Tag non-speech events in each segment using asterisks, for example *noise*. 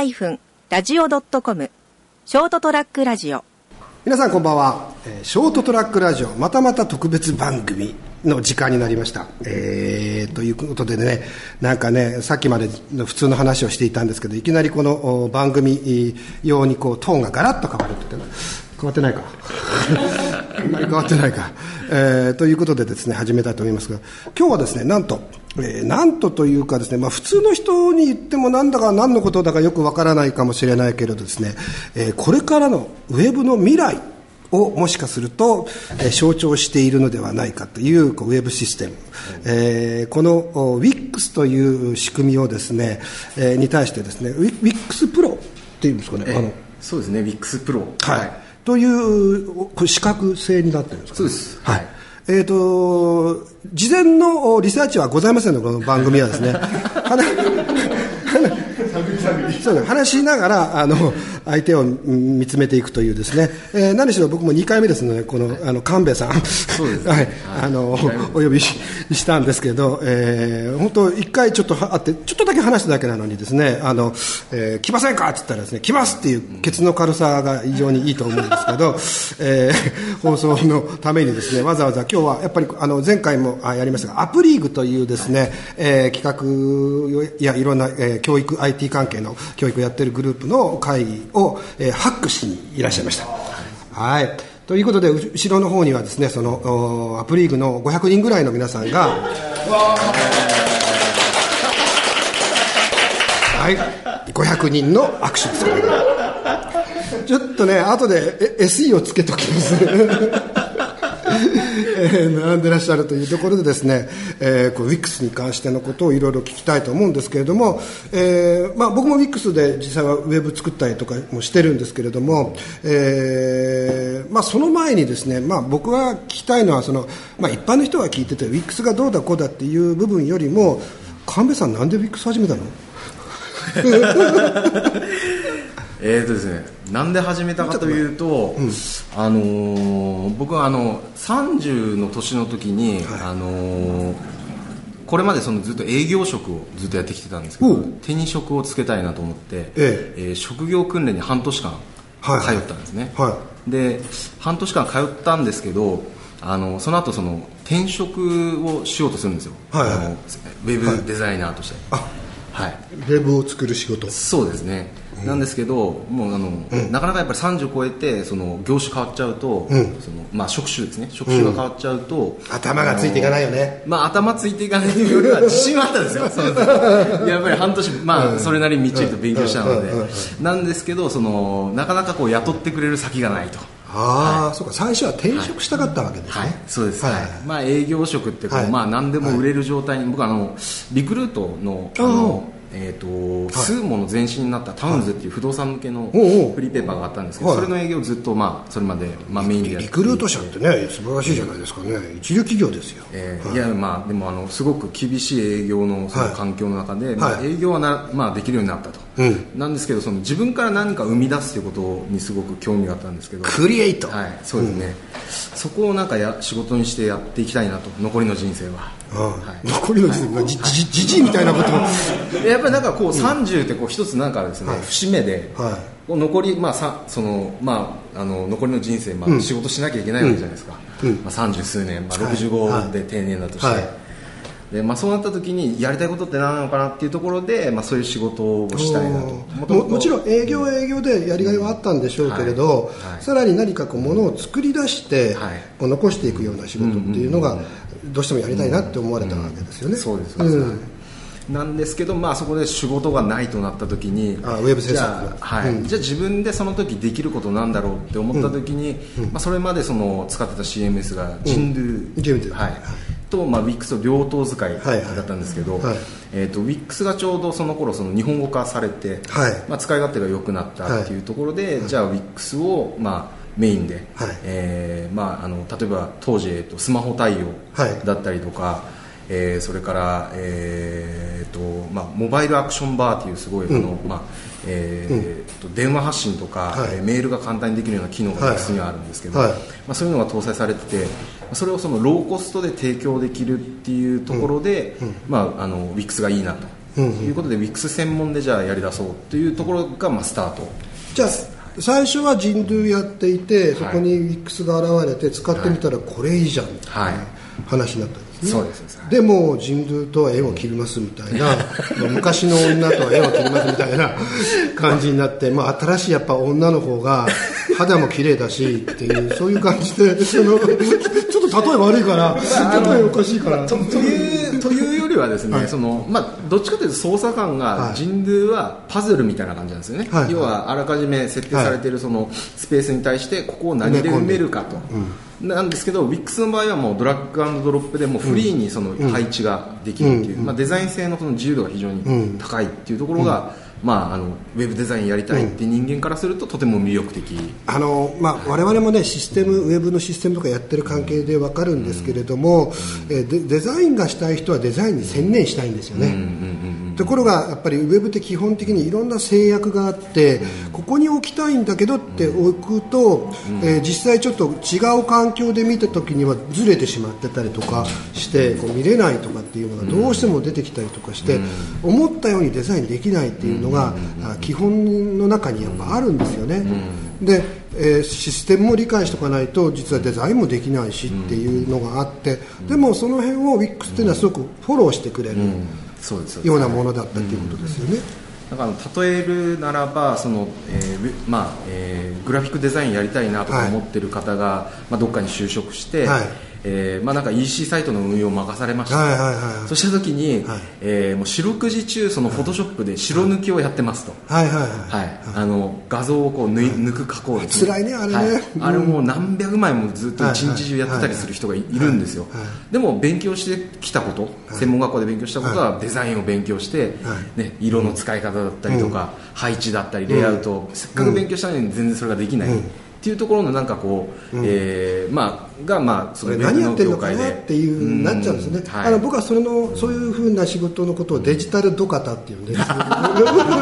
ST-radio.com ショートトラックラジオ。皆さんこんばんは、えーショートトラックラジオまたまた特別番組の時間になりました、えーということでねなんかねさっきまでの普通の話をしていたんですけどいきなりこの番組用にこうトーンがガラッと変わるって言って変わってないか。あんまり変わってないか、えーということでですね始めたいと思いますが今日はですねなんとえーなんとというかですね、まあ、普通の人に言ってもなんだか何のことだかよくわからないかもしれないけれどですね、えーこれからのウェブの未来をもしかすると、えー象徴しているのではないかというこうウェブシステム、えーこのお WIX という仕組みをですね、えーに対してですね WIX プロっていうんですかね、あの。そうですね、WIX プロ。はい、というおこれ資格制になってるんですか、そうです。はい。はいえー、と事前のおリサーチはございませんのこの番組はですね *laughs* *laughs* 話しながらあの相手をうん見つめていくというですね、えー何しろ僕も2回目ですのでこのあの神戸さん。はい、あのお呼びししたんですけど、えー本当1回ちょっとは会ってちょっとだけ話しただけなのにですねあの、えー来ませんかって言ったらですね来ますっていうケツの軽さが非常にいいと思うんですけど、えー放送のためにですねわざわざ今日はやっぱりあの前回もあやりましたがアプリーグというですね、えー企画やいろんな、えー教育 IT 関係の教育をやってるグループの会議を、えーハックしにいらっしゃいました。はい。ということで後ろの方にはですねそのおアプリーグの500人ぐらいの皆さんがはい。500人の握手です。ねちょっとね後で SE をつけときます。え *laughs* 並んでらっしゃるというところでですね、えーこう WIX に関してのことをいろいろ聞きたいと思うんですけれども、えーまあ、僕も WIX で実際はウェブ作ったりとかもしてるんですけれども、えーまあ、その前にですね、まあ、僕が聞きたいのはその、まあ、一般の人が聞いてて WIX がどうだこうだっていう部分よりも神戸さんなんで WIX 始めたの？*laughs* えーとですね、なんで始めたかというと、あのー僕はあの30の年の時に、あのーこれまでそのずっと営業職をずっとやってきてたんですけど手に職をつけたいなと思って、ええ。ー職業訓練に半年間はい通ったんですね、はで半年間通ったんですけどあのその後その転職をしようとするんですよ、はいはい。あのウェブデザイナーとして、あはい、ウェブを作る仕事。そうですね、なんですけどもうあの、なかなかやっぱり30超えてその業種変わっちゃうと、うん。そのまあ、職種ですね。職種が変わっちゃうと、頭がついていかないよね。まあ、頭ついていかないというよりは自信はあったんですよ。*laughs* *laughs* やっぱり半年、まあ、それなりにみっちりと勉強したので、なんですけどそのなかなかこう雇ってくれる先がないと。ああ、そうか。最初は転職したかったわけですね、はい、そうです、はい。はい。まあ、営業職ってこう、はい。まあ、何でも売れる状態に、僕あのリクルートのあの、えーとスーモの前身になったタウンズっていう不動産向けのフリーペーパーがあったんですけど、はい。それの営業をずっと、まあ、それまで、まあ、メインでやって。リクルート社ってね素晴らしいじゃないですかね。一流企業ですよ、えーいやまあでもあのすごく厳しい営業のそのはい。環境の中で、まあ、はい。営業はな、まあ、できるようになったと、うん。なんですけどその自分から何か生み出すということにすごく興味があったんですけど。クリエイト、はい、そうですね、そこをなんかや仕事にしてやっていきたいなと残りの人生は、はい。残りの時点じじじじいみたいなこと *laughs* やっぱりなんかこう30ってこう一つなんかですね、節目で、はい。残り、まあさそのまあ、あの残りの人生、まあ、仕事しなきゃいけないわけじゃないですか、うん。まあ、30数年、まあ、はい。65で定年だとして、はいでまあ、そうなった時にやりたいことって何なのかなっていうところで、まあ、そういう仕事をしたいなと。ももちろん営業は営業でやりがいはあったんでしょうけれど、はい。はい。さらに何かこうものを作り出して、はい。こう残していくような仕事っていうのがどうしてもやりたいなって思われたわけですよね、そうですなんですけど、まあ、そこで仕事がないとなった時にあウェブ制作じゃあ,、はい。うん。じゃあ自分でその時できることなんだろうって思った時に、まあ、それまでその使ってた CMS が人類、人類はいと、まあ、WIX と両党使いはいはい。だったんですけど、はい。えー、と WIX がちょうどその頃その日本語化されて、はい。まあ、使い勝手が良くなったっていうところで、じゃあ WIX を、まあ、メインで、はい。えーまあ、あの例えば当時、えー、とスマホ対応はい。だったりとか、えーそれから、えーとまあ、モバイルアクションバーというすごい、あのまあえーと電話発信とか、はい。えーメールが簡単にできるような機能が WIX にはあるんですけど、はい。まあ、そういうのが搭載されててそれをそのローコストで提供できるっていうところで、まあ、あの WIX がいいなと。いうことで、ウィックス専門でじゃあやりだそうというところがまあスタート。じゃあ最初は人流やっていてそこにウィックスが現れて使ってみたらこれいいじゃんっていうはい。話になった。んですね、そうです。はい。でも人流とは縁を切りますみたいな *laughs* 昔の女とは縁を切りますみたいな感じになって、まあ、新しいやっぱ女の方が肌も綺麗だしっていうそういう感じで *laughs* そのちょっと例え悪いから例えおかしいから。とというというよりはですね、はい。そのまあ、どっちかというと操作感はい。が人流はパズルみたいな感じなんですよね、はい。要はあらかじめ設定されているそのスペースに対してここを何で埋めるかと、なんですけど WIX の場合はもうドラッグアンドドロップでもうフリーにその配置ができるっていう、まあ、デザイン性のその自由度が非常に高いっていうところが、まあ、あのウェブデザインやりたいって人間からするととても魅力的、あのまあ、我々もねシステムウェブのシステムとかやってる関係で分かるんですけれども、えデザインがしたい人はデザインに専念したいんですよね、ところがやっぱりウェブって基本的にいろんな制約があって、ここに置きたいんだけどって置くと、えー実際ちょっと違う環境で見た時にはずれてしまってたりとかして、こう見れないとかっていうのがどうしても出てきたりとかして、思ったようにデザインできないっていうのが、あ基本の中にやっぱあるんですよね。でえーシステムも理解しておかないと実はデザインもできないしっていうのがあって、でもその辺を WIX っていうのはすごくフォローしてくれるようなものだったっていうことですよね。だから例えるならばその、えーまあえーグラフィックデザインやりたいなとか思ってる方が、まあ、どっかに就職して、はいえーまあ、なんか EC サイトの運用を任されました、はいはいはいそした時に、はい。えーもう四六時中そのフォトショップで白抜きをやってますと。はいはいはい。はい、あの画像をこう抜い抜く加工です辛いねあれね。はい。うん。あれもう何百枚もずっと一日中やってたりする人がいいるんですよ、はい。はいでも勉強してきたこと、専門学校で勉強したことはデザインを勉強して、はね、色の使い方だったりとか、配置だったりレイアウト。をせっかく勉強したのに全然それができない、っていうところのなんかこう、えーまあがまあそそれ何やってるのかなっていうなっちゃうんですよね、はい。あの僕はそれのそういうふうな仕事のことをデジタルドカタっていうんです *laughs* あ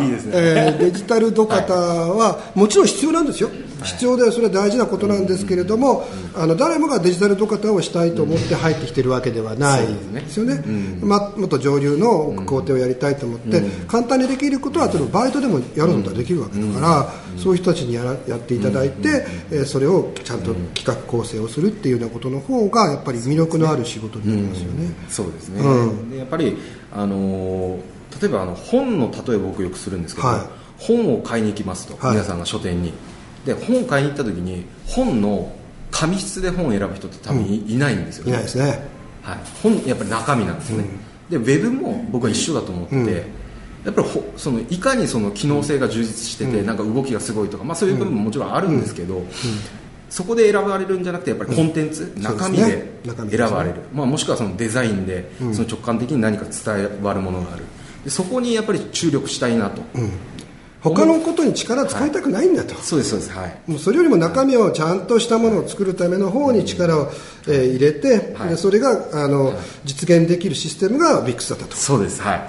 いいですね、えーデジタルドカタはもちろん必要なんですよ、必要でそれは大事なことなんですけれども、あの誰もがデジタルドカタをしたいと思って入ってきてるわけではないですよね、まもっと上流の工程をやりたいと思って、簡単にできることは例えばバイトでもやることはできるわけだから、そういう人たちにやらやっていただいて、えーそれをちゃんと企画構成をするっていうようなことの方がやっぱり魅力のある仕事になりますよね。そうですね、うん。でやっぱり、あのー例えばあの本の例えを僕よくするんですけど、はい。本を買いに行きますと、はい。皆さんが書店にで本を買いに行った時に本の紙質で本を選ぶ人って多分い,、いないんですよいないですね。はい、本やっぱり中身なんですよね、でウェブも僕は一緒だと思って、うん。やっぱりほそのいかにその機能性が充実してて、なんか動きがすごいとか、まあ、そういう部分ももちろんあるんですけど、そこで選ばれるんじゃなくてやっぱりコンテンツ、中身で選ばれる、まあ、もしくはそのデザインで、その直感的に何か伝わるものがある。でそこにやっぱり注力したいなと、他のことに力使いたくないんだと。そうですそうですはいもうそれよりも中身をちゃんとしたものを作るための方に力を、えー入れて、はいでそれがあの、実現できるシステムが VIX だったと。そうですはい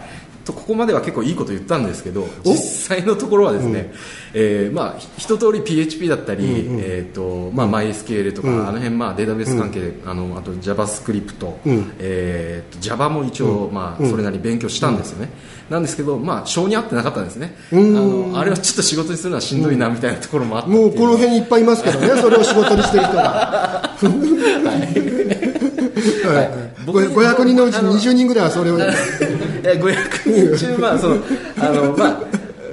とここまでは結構いいこと言ったんですけど実際のところはですね、えーまあ、ひ一通り PHP だったり、えーとまあ、MySQL とか、あの辺、まあ、データベース関係、あのあと JavaScript、えーと Java も一応、まあ、それなりに勉強したんですよね、なんですけど、まあ、性に合ってなかったんですね、あのあれはちょっと仕事にするのはしんどいなみたいなところもあっていもうこの辺にいっぱいいますけどね、それを仕事にしてる人が。は *laughs* い僕ご500人のうち20人ぐらいはそれを。*laughs* え500人中、まあ *laughs* そのあのまあ、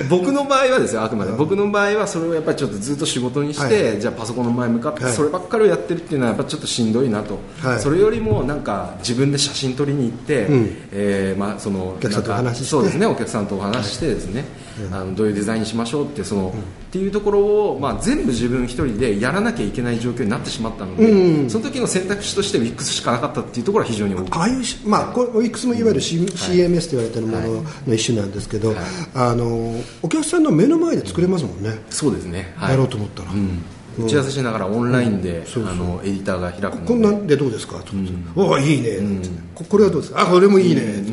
僕の場合はですよあくまで。僕の場合はそれをやっぱりちょっとずっと仕事にして、はい。じゃあパソコンの前向かってはい。そればっかりをやってるっていうのはやっぱちょっとしんどいなと、はい。それよりもなんか自分で写真撮りに行って、うん。えーまあ、そのお客さんとお話しして。そうですねお客さんとお話ししてですね、あのどういうデザインにしましょうってその、っていうところを、まあ、全部自分一人でやらなきゃいけない状況になってしまったので、うん。その時の選択肢として WIX しかなかったっていうところは非常に大きい。ああいうし、まあ、これ OX もいわゆる、C CMS と言われてるものの一種なんですけど、あのお客さんの目の前で作れますもんね、そうですね、はい。やろうと思ったら、うん。打ち合わせしながらオンラインで、そうそう。あのエディターが開くこんなんでどうですか？と、おおいいね、ここれはどうです？かあこれもいいね、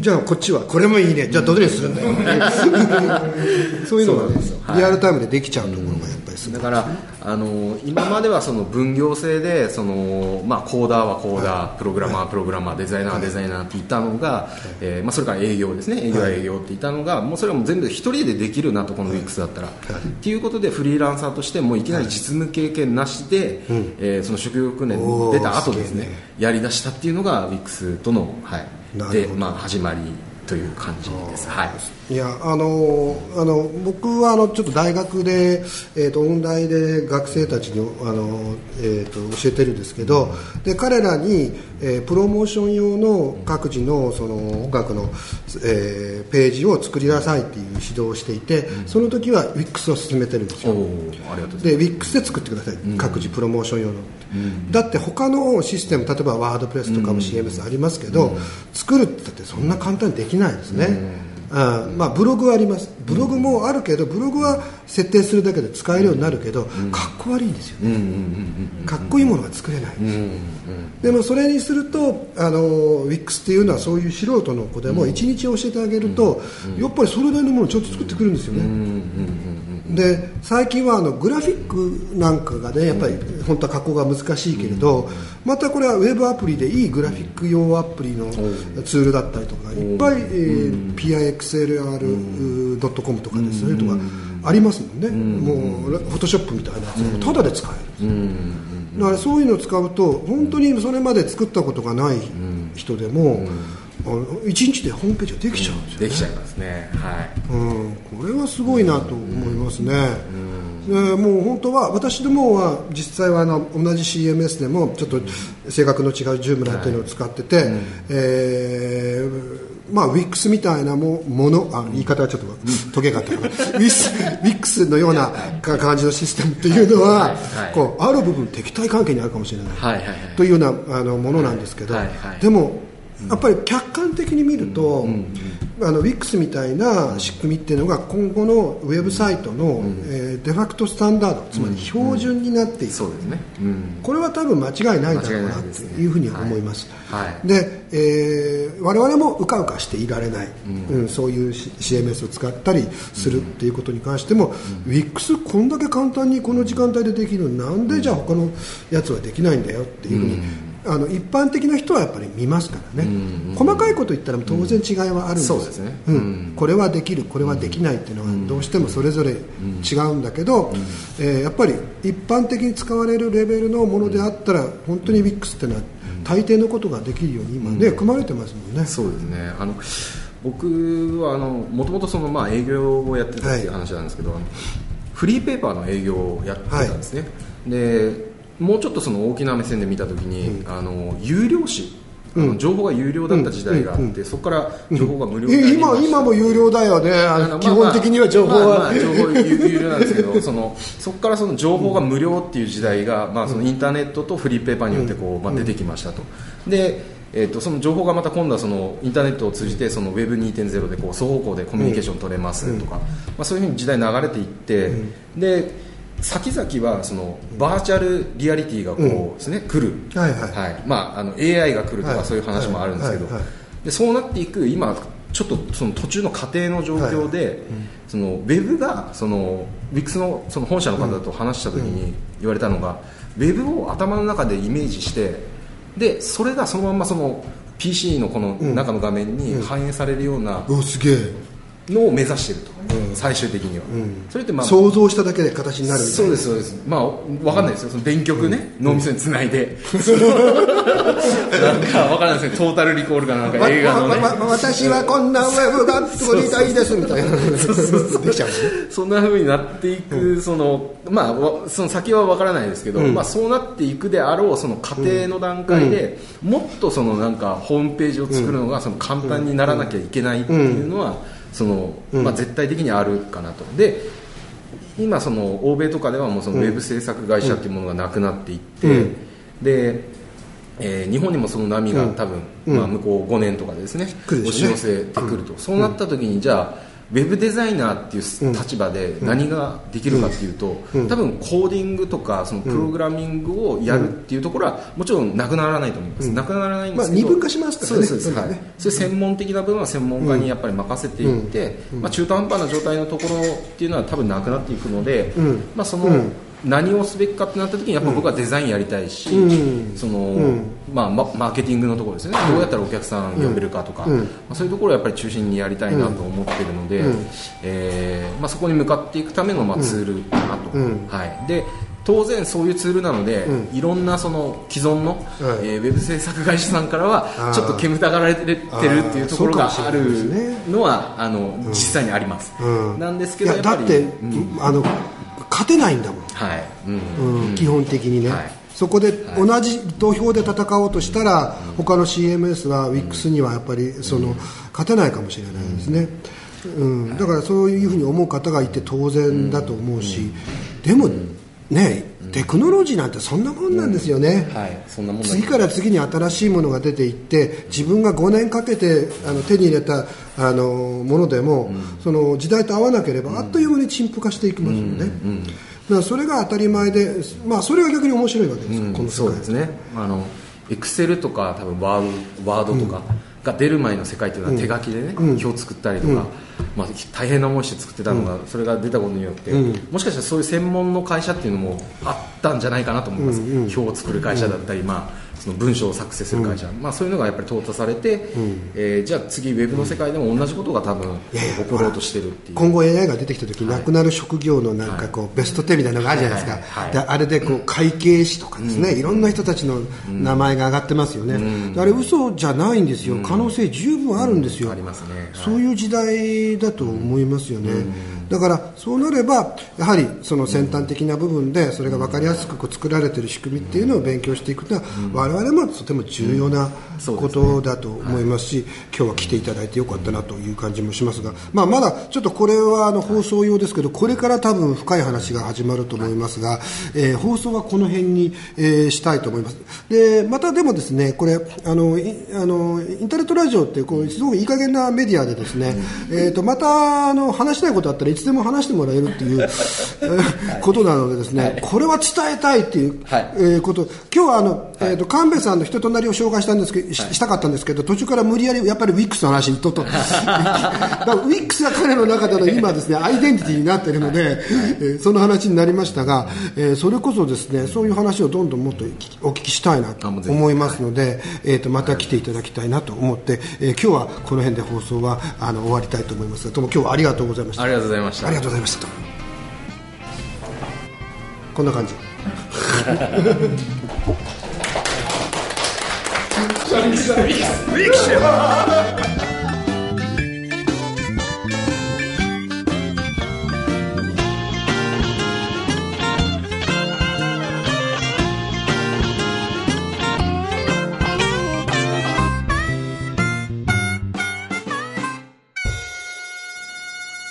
じゃあこっちはこれもいいね。じゃあどれにするんだよ。*laughs* そういうのがね、リアルタイムでできちゃうところがやっぱりすごい。だからあの今まではその分業制でその、まあ、コーダーはコーダー、プログラマープログラマーデザイナーはデザイナーって言ったのが、えーまあ、それから営業ですね。営業は営業って言ったのが、もうそれはもう全部一人でできるなとこの WIX だったら、っていうことでフリーランサーとしてもういきなり実務経験なしで、えーその職業訓練出た後ですねやりだしたっていうのが WIX との、はいでまあ、始まり。という感じです。はい。いやあのあの僕はあのちょっと大学で、えー、と音大で学生たちにあの、えー、と教えてるんですけど、で彼らに、えープロモーション用の各自のその音楽の、えーページを作りなさいっていう指導をしていて、その時は WIX を進めてるんですよ。ありがとうございます。で WIX で作ってください、各自プロモーション用の、だって他のシステム例えばワードプレスとかも CMS ありますけど、作るってってそんな簡単にできないですね、あまあ、ブログはあります。ブログもあるけどブログは設定するだけで使えるようになるけど、かっこ悪いんですよね、かっこいいものが作れないんですよ、でもそれにするとあの WIX っていうのはそういう素人の子でも1日教えてあげると、やっぱりそれなりのものをちょっと作ってくるんですよね、で最近はあのグラフィックなんかがねやっぱり本当は加工が難しいけれど、またこれはウェブアプリでいいグラフィック用アプリのツールだったりとかいっぱい、えー PIXLR.com とかですね、とかありますもんね、もうフォトショップみたいなやつ。がただで使える、だからそういうのを使うと本当にそれまで作ったことがない人でも、あの1日でホームページができちゃうんですよね。できちゃいますね。はい。うん、これはすごいなと思いますね、でもう本当は私どもは実際はあの同じ CMS でもちょっと性格の違うジュームラっていうのを使ってて、えーまあ、WIX みたいなもものあ言い方はちょっとトゲがあったかな。*laughs* WIX のようなか感じのシステムっていうのは、はいはい。こうある部分敵対関係にあるかもしれない、はいはいはい。というようなあのものなんですけど、はいはい。でもやっぱり客観的に見ると、あの WIX みたいな仕組みっていうのが今後のウェブサイトの、えーデファクトスタンダードつまり標準になっていく、そうですね。うん。これは多分間違いないだろうなというふうに思います、はいはい。で、えー我々もうかうかしていられない、うん。そういう CMS を使ったりするっていうことに関しても、WIX こんだけ簡単にこの時間帯でできるのになんでじゃあ他のやつはできないんだよっていうふうに、あの一般的な人はやっぱり見ますからね、細かいこと言ったら当然違いはあるんです,、そうですね。うん。これはできるこれはできないっていうのはどうしてもそれぞれ違うんだけど、えーやっぱり一般的に使われるレベルのものであったら本当に WIX っていうのは大抵のことができるように今ね、組まれてますもんね。そうですね。あの僕はあのもともとそのまあ営業をやってたっていう話なんですけど、あのフリーペーパーの営業をやってたんですね、でもうちょっとその大きな目線で見たときに、あの有料紙あの情報が有料だった時代があって、そこから情報が無料になりました。今今も有料だよね。基本的には情報は、情報有有料なんですけど *laughs* そのそこからその情報が無料っていう時代が、まあ、そのインターネットとフリーペーパーによってこう、まあ、出てきましたと。で、えー、とその情報がまた今度はそのインターネットを通じてその Web2.0 でこう双方向でコミュニケーション取れますとか、まあ、そういうふうに時代流れていって、で先々はそのバーチャルリアリティがこうですね、来る、はいはい。まあ、あの AI が来るとはい。かそういう話もあるんですけど、はいはいでそうなっていく今ちょっとその途中の過程の状況で、そのウェブがその WIX のその本社の方と話した時に言われたのが、ウェブを頭の中でイメージしてでそれがそのまんまその PC のこの中の画面に反映されるようなおすげえのを目指していると、最終的には、それってまあ想像しただけで形になるそうですそうです。まあわかんないですよ。その電極ね、脳みそにつないで。なんかわからないですねトータルリコールかなんか映画のね。わわわ私はこんなウェブが作りたいですみたいな。できちゃう。ねそんな風になっていく、そのまあわその先はわからないですけど、まあそうなっていくであろうその過程の段階で、もっとそのなんかホームページを作るのがその簡単にならなきゃいけないっていうのは、そのまあ絶対的にあるかなと。で今その欧米とかではもうそのウェブ制作会社っていうものがなくなっていって、うん。で、えー日本にもその波が多分、うん。まあ、向こう5年とかでですね押し寄せてくると、そうなった時にじゃあウェブデザイナーっていう立場で何ができるかっていうと、多分コーディングとかそのプログラミングをやるっていうところはもちろんなくならないと思います、なくならないんですけど、まあ、二分化しますからね。そうですはい、そういう専門的な部分は専門家にやっぱり任せていって、まあ、中途半端な状態のところっていうのは多分なくなっていくので、まあ、その、何をすべきかってなった時にやっぱ僕はデザインやりたいし、そのまあ、ママーケティングのところですね、どうやったらお客さん呼べるかとか、まあ、そういうところをやっぱり中心にやりたいなと思ってるので、えーまあ、そこに向かっていくためのまあツールかなと、はい、で当然そういうツールなので、いろんなその既存の、えーウェブ制作会社さんからはちょっと煙たがられてるっていうところがあるねのはあの実際にあります、うん。なんですけいどやって、うん。あの勝てないんだもん、はい、うん。うん基本的にね、はい。そこで同じ土俵で戦おうとしたら、他の CMS は WIX にはやっぱりその、勝てないかもしれないですね、うん。だからそういうふうに思う方がいて当然だと思うし、でもね、テクノロジーなんてそんなもんなんですよね。はい、そんなもんだ次から次に新しいものが出ていって自分が5年かけてあの手に入れたあのものでも、その時代と合わなければ、あっという間に陳腐化していきますよね、だからそれが当たり前で、まあ、それが逆に面白いわけですよ、この世界そうですね。あのエクセルとか多分ワードワードとかが出る前の世界っていうのは手書きでね、表を作ったりとか、まあ、大変な思いして作ってたのが、それが出たことによって、もしかしたらそういう専門の会社っていうのもあったんじゃないかなと思います、表を作る会社だったり、まあ、その文章を作成する会社、まあ、そういうのがやっぱり淘汰されて、えーじゃあ次ウェブの世界でも同じことが多分やいや。起ころうとしてるっていう。今後 AI が出てきた時、なくなる職業のなんかこう、ベスト10みたいなのがあるじゃないですか、はいはいはいであれでこう会計士とかですね、いろんな人たちの名前が上がってますよね、であれ嘘じゃないんですよ、可能性十分あるんですよ、ありますね。はい。そういう時代だと思いますよね、だからそうなればやはりその先端的な部分でそれが分かりやすくこう作られている仕組みっていうのを勉強していくのは、我々もとても重要なことだと思いますし、今日は来ていただいてよかったなという感じもしますが、まあ、まだちょっとこれはあの放送用ですけどこれから多分深い話が始まると思いますが、えー放送はこの辺に、えーしたいと思います。でまたでもですねこれあのいあのインターネットラジオってこうすごくいい加減なメディアでですね、えー、とまたあの話したいことあったらつでも話してもらえるっていう、えーことなのでですね、これは伝えたいっていう、はい。えーこと。今日はあの、えー、と神戸さんの人となりを紹介したんですけど、ししたかったんですけど途中から無理やりやっぱりウィックスの話にとっとウィックスが彼の中での今ですねアイデンティティになっているので、えーその話になりましたが、えーそれこそですねそういう話をどんどんもっとお聞きしたいなと思いますので、えー、とまた来ていただきたいなと思って、えー今日はこの辺で放送はあの終わりたいと思いますがどうも今日はありがとうございました。ありがとうございました。ありがとうございましたと。こんな感じ *laughs* *laughs*